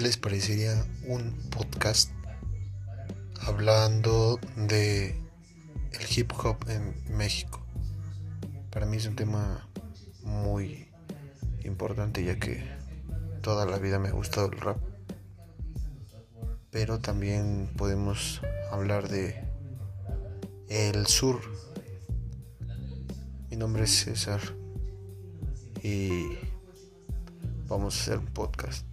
les parecería un podcast hablando de el hip hop en México? Para mí es un tema muy importante ya que toda la vida me ha gustado el rap. Pero también podemos hablar de el sur. Mi nombre es César y vamos a hacer un podcast.